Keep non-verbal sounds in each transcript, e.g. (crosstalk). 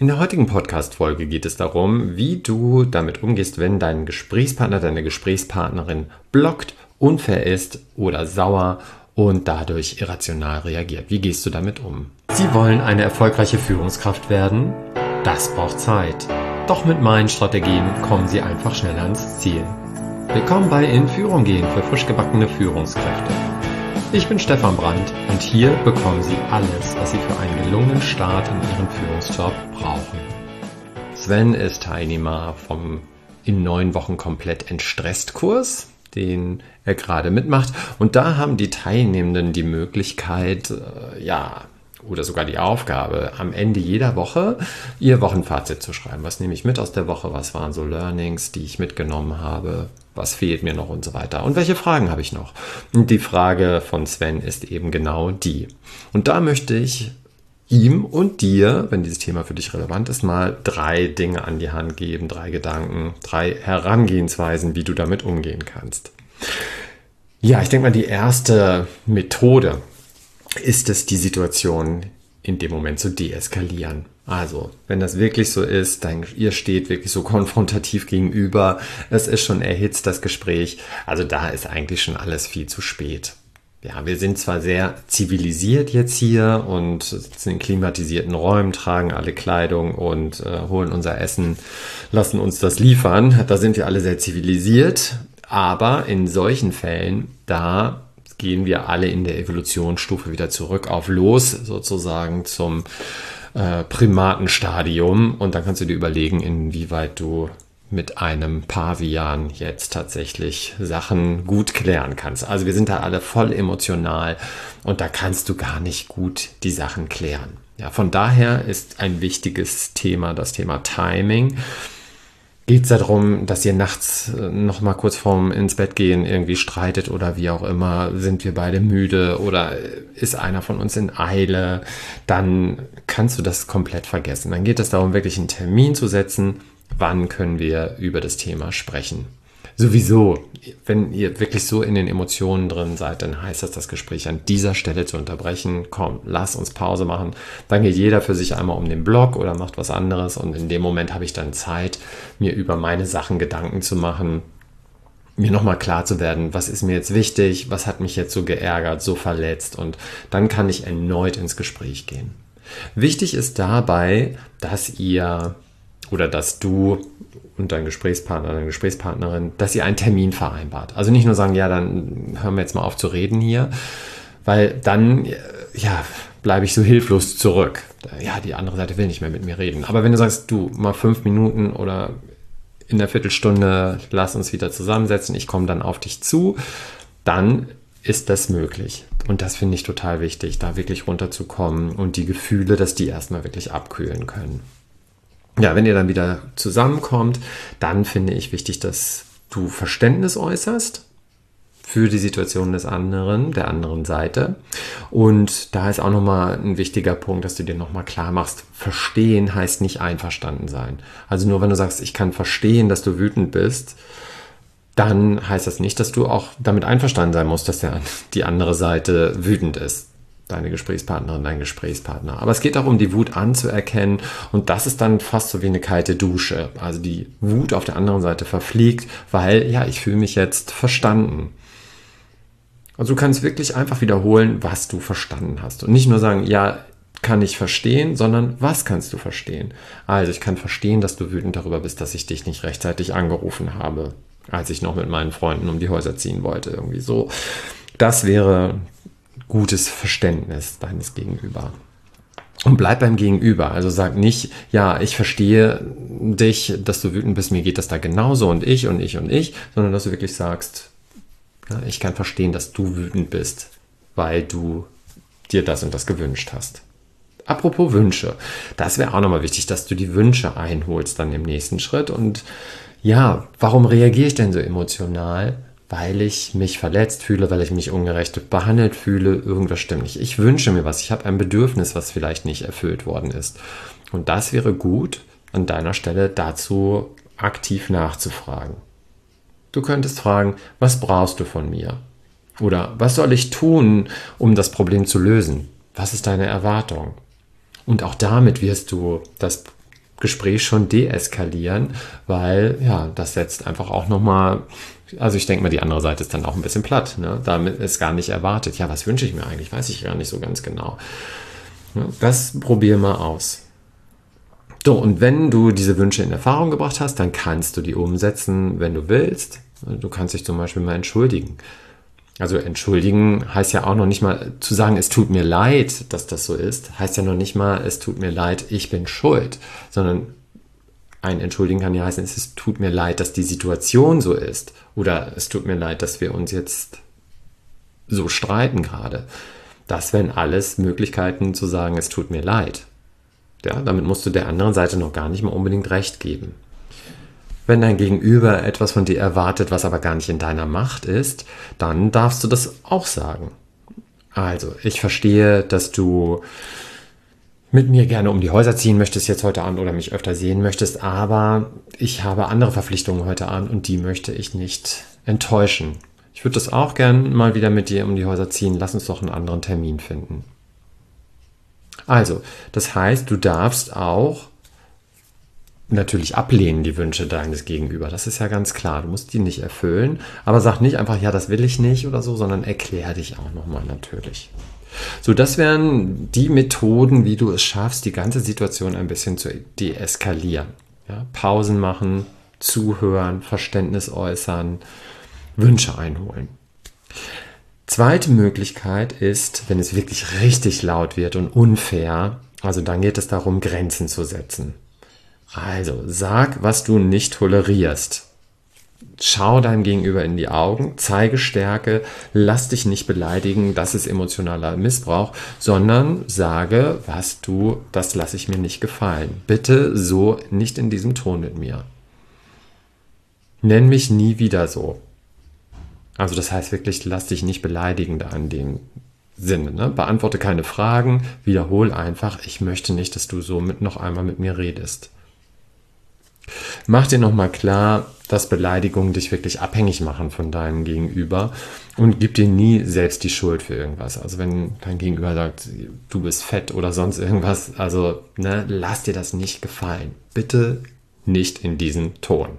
In der heutigen Podcast-Folge geht es darum, wie du damit umgehst, wenn dein Gesprächspartner, deine Gesprächspartnerin blockt, unfair ist oder sauer und dadurch irrational reagiert. Wie gehst du damit um? Sie wollen eine erfolgreiche Führungskraft werden? Das braucht Zeit. Doch mit meinen Strategien kommen sie einfach schneller ans Ziel. Willkommen bei In Führung gehen für frisch gebackene Führungskräfte. Ich bin Stefan Brandt und hier bekommen Sie alles, was Sie für einen gelungenen Start in Ihrem Führungsjob brauchen. Sven ist Teilnehmer vom in neun Wochen komplett entstresst Kurs, den er gerade mitmacht. Und da haben die Teilnehmenden die Möglichkeit, äh, ja, oder sogar die Aufgabe, am Ende jeder Woche ihr Wochenfazit zu schreiben. Was nehme ich mit aus der Woche? Was waren so Learnings, die ich mitgenommen habe? Was fehlt mir noch und so weiter? Und welche Fragen habe ich noch? Und die Frage von Sven ist eben genau die. Und da möchte ich ihm und dir, wenn dieses Thema für dich relevant ist, mal drei Dinge an die Hand geben, drei Gedanken, drei Herangehensweisen, wie du damit umgehen kannst. Ja, ich denke mal, die erste Methode, ist es die Situation in dem Moment zu deeskalieren. Also, wenn das wirklich so ist, dann ihr steht wirklich so (laughs) konfrontativ gegenüber, es ist schon erhitzt das Gespräch, also da ist eigentlich schon alles viel zu spät. Ja, wir sind zwar sehr zivilisiert jetzt hier und sitzen in klimatisierten Räumen, tragen alle Kleidung und äh, holen unser Essen, lassen uns das liefern. Da sind wir alle sehr zivilisiert. Aber in solchen Fällen, da gehen wir alle in der Evolutionsstufe wieder zurück auf los, sozusagen zum äh, Primatenstadium. Und dann kannst du dir überlegen, inwieweit du mit einem Pavian jetzt tatsächlich Sachen gut klären kannst. Also wir sind da alle voll emotional und da kannst du gar nicht gut die Sachen klären. Ja, von daher ist ein wichtiges Thema das Thema Timing geht es darum, dass ihr nachts äh, noch mal kurz vorm ins Bett gehen irgendwie streitet oder wie auch immer, sind wir beide müde oder ist einer von uns in Eile, dann kannst du das komplett vergessen. Dann geht es darum, wirklich einen Termin zu setzen, wann können wir über das Thema sprechen sowieso, wenn ihr wirklich so in den Emotionen drin seid, dann heißt das, das Gespräch an dieser Stelle zu unterbrechen. Komm, lass uns Pause machen. Dann geht jeder für sich einmal um den Block oder macht was anderes. Und in dem Moment habe ich dann Zeit, mir über meine Sachen Gedanken zu machen, mir nochmal klar zu werden, was ist mir jetzt wichtig, was hat mich jetzt so geärgert, so verletzt. Und dann kann ich erneut ins Gespräch gehen. Wichtig ist dabei, dass ihr oder dass du und dein Gesprächspartner, deine Gesprächspartnerin, dass ihr einen Termin vereinbart. Also nicht nur sagen, ja, dann hören wir jetzt mal auf zu reden hier, weil dann, ja, bleibe ich so hilflos zurück. Ja, die andere Seite will nicht mehr mit mir reden. Aber wenn du sagst, du mal fünf Minuten oder in der Viertelstunde lass uns wieder zusammensetzen, ich komme dann auf dich zu, dann ist das möglich. Und das finde ich total wichtig, da wirklich runterzukommen und die Gefühle, dass die erstmal wirklich abkühlen können ja, wenn ihr dann wieder zusammenkommt, dann finde ich wichtig, dass du Verständnis äußerst für die Situation des anderen, der anderen Seite. Und da ist auch nochmal ein wichtiger Punkt, dass du dir nochmal klar machst, verstehen heißt nicht einverstanden sein. Also nur wenn du sagst, ich kann verstehen, dass du wütend bist, dann heißt das nicht, dass du auch damit einverstanden sein musst, dass der, die andere Seite wütend ist deine Gesprächspartnerin, dein Gesprächspartner. Aber es geht auch um die Wut anzuerkennen und das ist dann fast so wie eine kalte Dusche. Also die Wut auf der anderen Seite verfliegt, weil ja, ich fühle mich jetzt verstanden. Also du kannst wirklich einfach wiederholen, was du verstanden hast und nicht nur sagen, ja, kann ich verstehen, sondern was kannst du verstehen? Also ich kann verstehen, dass du wütend darüber bist, dass ich dich nicht rechtzeitig angerufen habe, als ich noch mit meinen Freunden um die Häuser ziehen wollte, irgendwie so. Das wäre gutes Verständnis deines Gegenüber. Und bleib beim Gegenüber. Also sag nicht, ja, ich verstehe dich, dass du wütend bist, mir geht das da genauso und ich und ich und ich, sondern dass du wirklich sagst, ja, ich kann verstehen, dass du wütend bist, weil du dir das und das gewünscht hast. Apropos Wünsche, das wäre auch nochmal wichtig, dass du die Wünsche einholst dann im nächsten Schritt. Und ja, warum reagiere ich denn so emotional? Weil ich mich verletzt fühle, weil ich mich ungerecht behandelt fühle, irgendwas stimmt nicht. Ich wünsche mir was, ich habe ein Bedürfnis, was vielleicht nicht erfüllt worden ist. Und das wäre gut, an deiner Stelle dazu aktiv nachzufragen. Du könntest fragen, was brauchst du von mir? Oder was soll ich tun, um das Problem zu lösen? Was ist deine Erwartung? Und auch damit wirst du das Gespräch schon deeskalieren, weil ja, das setzt einfach auch nochmal, also ich denke mal, die andere Seite ist dann auch ein bisschen platt. Ne? Damit ist gar nicht erwartet. Ja, was wünsche ich mir eigentlich? Weiß ich gar nicht so ganz genau. Das probier mal aus. So, und wenn du diese Wünsche in Erfahrung gebracht hast, dann kannst du die umsetzen, wenn du willst. Du kannst dich zum Beispiel mal entschuldigen. Also entschuldigen heißt ja auch noch nicht mal zu sagen, es tut mir leid, dass das so ist, heißt ja noch nicht mal, es tut mir leid, ich bin schuld, sondern ein Entschuldigen kann ja heißen, es tut mir leid, dass die Situation so ist oder es tut mir leid, dass wir uns jetzt so streiten gerade. Das wären alles Möglichkeiten zu sagen, es tut mir leid. Ja, damit musst du der anderen Seite noch gar nicht mal unbedingt recht geben. Wenn dein Gegenüber etwas von dir erwartet, was aber gar nicht in deiner Macht ist, dann darfst du das auch sagen. Also, ich verstehe, dass du mit mir gerne um die Häuser ziehen möchtest jetzt heute Abend oder mich öfter sehen möchtest, aber ich habe andere Verpflichtungen heute Abend und die möchte ich nicht enttäuschen. Ich würde das auch gern mal wieder mit dir um die Häuser ziehen. Lass uns doch einen anderen Termin finden. Also, das heißt, du darfst auch natürlich ablehnen die Wünsche deines Gegenüber. Das ist ja ganz klar. Du musst die nicht erfüllen, aber sag nicht einfach, ja, das will ich nicht oder so, sondern erklär dich auch nochmal natürlich. So, das wären die Methoden, wie du es schaffst, die ganze Situation ein bisschen zu deeskalieren. Ja, Pausen machen, zuhören, Verständnis äußern, Wünsche einholen. Zweite Möglichkeit ist, wenn es wirklich richtig laut wird und unfair, also dann geht es darum, Grenzen zu setzen. Also sag, was du nicht tolerierst. Schau deinem Gegenüber in die Augen, zeige Stärke, lass dich nicht beleidigen, das ist emotionaler Missbrauch, sondern sage, was du, das lasse ich mir nicht gefallen. Bitte so nicht in diesem Ton mit mir. Nenn mich nie wieder so. Also das heißt wirklich, lass dich nicht beleidigen da an dem Sinne. Ne? Beantworte keine Fragen, wiederhol einfach, ich möchte nicht, dass du so mit noch einmal mit mir redest. Mach dir nochmal klar, dass Beleidigungen dich wirklich abhängig machen von deinem Gegenüber und gib dir nie selbst die Schuld für irgendwas. Also wenn dein Gegenüber sagt, du bist fett oder sonst irgendwas, also ne, lass dir das nicht gefallen. Bitte nicht in diesem Ton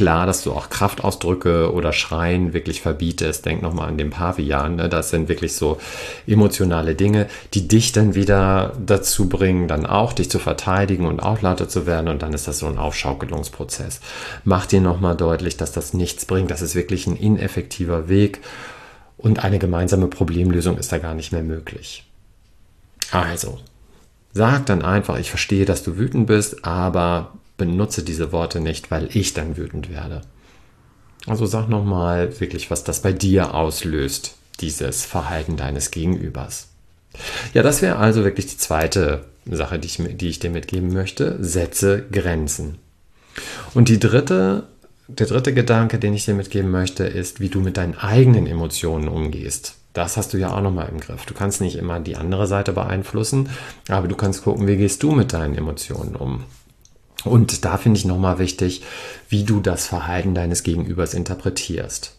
klar, dass du auch Kraftausdrücke oder Schreien wirklich verbietest. Denk nochmal an den Pavian. Ne? Das sind wirklich so emotionale Dinge, die dich dann wieder dazu bringen, dann auch dich zu verteidigen und auch lauter zu werden. Und dann ist das so ein Aufschaukelungsprozess. Mach dir nochmal deutlich, dass das nichts bringt. Das ist wirklich ein ineffektiver Weg. Und eine gemeinsame Problemlösung ist da gar nicht mehr möglich. Also, sag dann einfach, ich verstehe, dass du wütend bist, aber benutze diese Worte nicht, weil ich dann wütend werde. Also sag nochmal wirklich, was das bei dir auslöst, dieses Verhalten deines Gegenübers. Ja, das wäre also wirklich die zweite Sache, die ich, die ich dir mitgeben möchte. Setze Grenzen. Und die dritte, der dritte Gedanke, den ich dir mitgeben möchte, ist, wie du mit deinen eigenen Emotionen umgehst. Das hast du ja auch nochmal im Griff. Du kannst nicht immer die andere Seite beeinflussen, aber du kannst gucken, wie gehst du mit deinen Emotionen um. Und da finde ich nochmal wichtig, wie du das Verhalten deines Gegenübers interpretierst.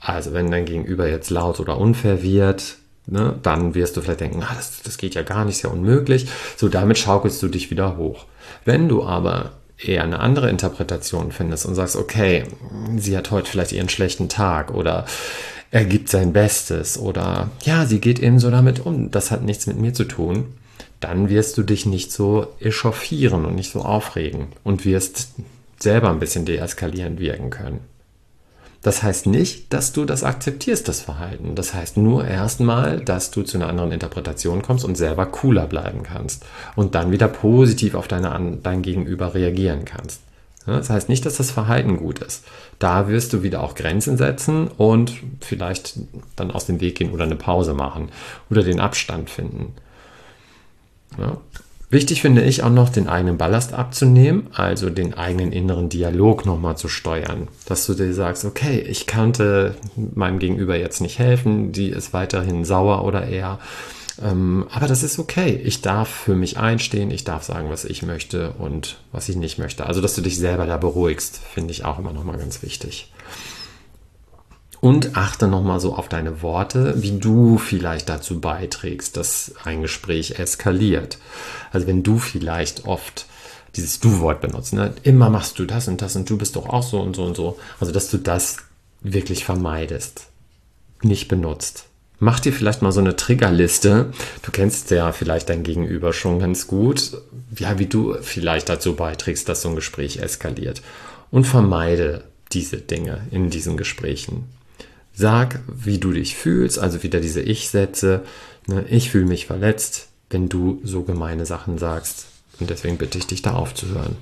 Also wenn dein Gegenüber jetzt laut oder unfair wird, ne, dann wirst du vielleicht denken, ah, das, das geht ja gar nicht, ist ja unmöglich. So, damit schaukelst du dich wieder hoch. Wenn du aber eher eine andere Interpretation findest und sagst, okay, sie hat heute vielleicht ihren schlechten Tag oder er gibt sein Bestes oder ja, sie geht eben so damit um, das hat nichts mit mir zu tun, dann wirst du dich nicht so echauffieren und nicht so aufregen und wirst selber ein bisschen deeskalierend wirken können. Das heißt nicht, dass du das akzeptierst, das Verhalten. Das heißt nur erstmal, dass du zu einer anderen Interpretation kommst und selber cooler bleiben kannst und dann wieder positiv auf deine, dein Gegenüber reagieren kannst. Das heißt nicht, dass das Verhalten gut ist. Da wirst du wieder auch Grenzen setzen und vielleicht dann aus dem Weg gehen oder eine Pause machen oder den Abstand finden. Ja. Wichtig finde ich auch noch, den eigenen Ballast abzunehmen, also den eigenen inneren Dialog nochmal zu steuern. Dass du dir sagst, okay, ich konnte meinem Gegenüber jetzt nicht helfen, die ist weiterhin sauer oder eher. Ähm, aber das ist okay. Ich darf für mich einstehen, ich darf sagen, was ich möchte und was ich nicht möchte. Also, dass du dich selber da beruhigst, finde ich auch immer nochmal ganz wichtig. Und achte nochmal so auf deine Worte, wie du vielleicht dazu beiträgst, dass ein Gespräch eskaliert. Also wenn du vielleicht oft dieses Du-Wort benutzt, ne? immer machst du das und das und du bist doch auch so und so und so. Also dass du das wirklich vermeidest, nicht benutzt. Mach dir vielleicht mal so eine Triggerliste. Du kennst ja vielleicht dein Gegenüber schon ganz gut. Ja, wie du vielleicht dazu beiträgst, dass so ein Gespräch eskaliert. Und vermeide diese Dinge in diesen Gesprächen. Sag, wie du dich fühlst, also wieder diese Ich-Sätze. Ne? Ich fühle mich verletzt, wenn du so gemeine Sachen sagst. Und deswegen bitte ich dich, da aufzuhören.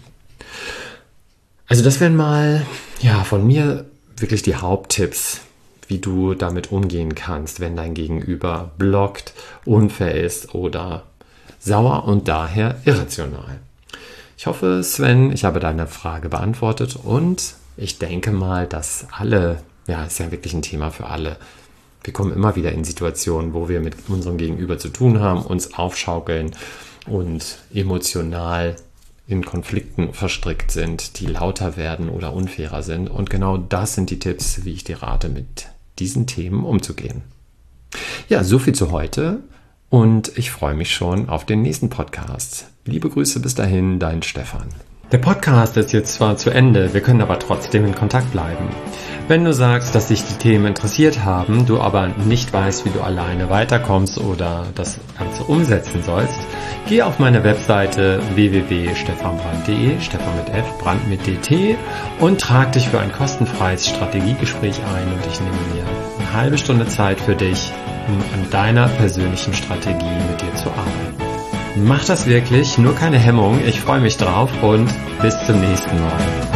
Also das wären mal, ja, von mir wirklich die Haupttipps, wie du damit umgehen kannst, wenn dein Gegenüber blockt, unfair ist oder sauer und daher irrational. Ich hoffe, Sven, ich habe deine Frage beantwortet und ich denke mal, dass alle ja, ist ja wirklich ein Thema für alle. Wir kommen immer wieder in Situationen, wo wir mit unserem Gegenüber zu tun haben, uns aufschaukeln und emotional in Konflikten verstrickt sind, die lauter werden oder unfairer sind. Und genau das sind die Tipps, wie ich dir rate, mit diesen Themen umzugehen. Ja, so viel zu heute und ich freue mich schon auf den nächsten Podcast. Liebe Grüße bis dahin, dein Stefan. Der Podcast ist jetzt zwar zu Ende, wir können aber trotzdem in Kontakt bleiben. Wenn du sagst, dass dich die Themen interessiert haben, du aber nicht weißt, wie du alleine weiterkommst oder das Ganze umsetzen sollst, geh auf meine Webseite www.stefanbrand.de, Stefan mit F, Brand mit DT und trag dich für ein kostenfreies Strategiegespräch ein und ich nehme mir eine halbe Stunde Zeit für dich, um an deiner persönlichen Strategie mit dir zu arbeiten. Mach das wirklich, nur keine Hemmung, ich freue mich drauf und bis zum nächsten Mal.